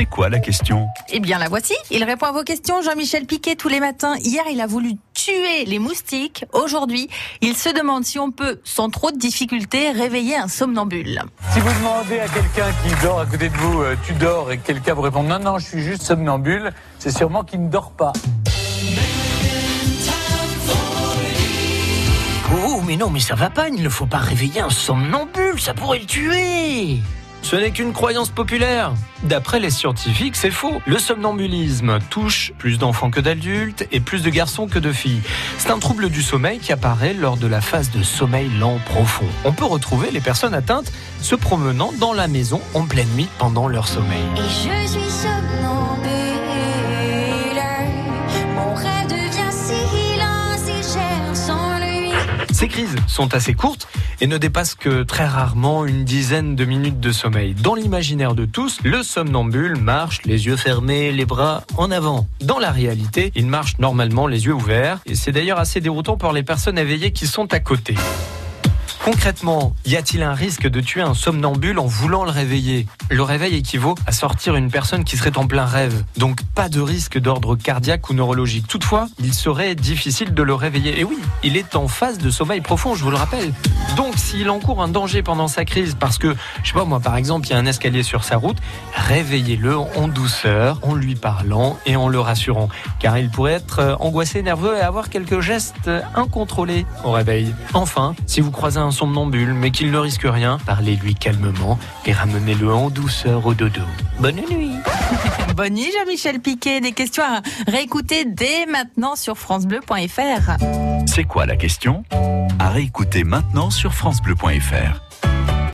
C'est quoi la question? Eh bien, la voici. Il répond à vos questions, Jean-Michel Piquet, tous les matins. Hier, il a voulu tuer les moustiques. Aujourd'hui, il se demande si on peut, sans trop de difficultés, réveiller un somnambule. Si vous demandez à quelqu'un qui dort à côté de vous, euh, tu dors, et que quelqu'un vous répond non, non, je suis juste somnambule, c'est sûrement qu'il ne dort pas. Oh, mais non, mais ça va pas, il ne faut pas réveiller un somnambule, ça pourrait le tuer. Ce n'est qu'une croyance populaire. D'après les scientifiques, c'est faux. Le somnambulisme touche plus d'enfants que d'adultes et plus de garçons que de filles. C'est un trouble du sommeil qui apparaît lors de la phase de sommeil lent profond. On peut retrouver les personnes atteintes se promenant dans la maison en pleine nuit pendant leur sommeil. Et je suis somnambule. Ces crises sont assez courtes et ne dépassent que très rarement une dizaine de minutes de sommeil. Dans l'imaginaire de tous, le somnambule marche les yeux fermés, les bras en avant. Dans la réalité, il marche normalement les yeux ouverts et c'est d'ailleurs assez déroutant pour les personnes éveillées qui sont à côté. Concrètement, y a-t-il un risque de tuer un somnambule en voulant le réveiller? Le réveil équivaut à sortir une personne qui serait en plein rêve, donc pas de risque d'ordre cardiaque ou neurologique. Toutefois, il serait difficile de le réveiller. Et oui, il est en phase de sommeil profond, je vous le rappelle. Donc s'il encourt un danger pendant sa crise, parce que, je sais pas moi, par exemple, il y a un escalier sur sa route, réveillez-le en douceur, en lui parlant et en le rassurant, car il pourrait être euh, angoissé, nerveux et avoir quelques gestes incontrôlés au réveil. Enfin, si vous croisez un somnambule, mais qu'il ne risque rien, parlez-lui calmement et ramenez-le en douceur au dodo. Bonne nuit Bonne nuit, Jean-Michel Piquet. Des questions à réécouter dès maintenant sur FranceBleu.fr. C'est quoi la question? À réécouter maintenant sur FranceBleu.fr.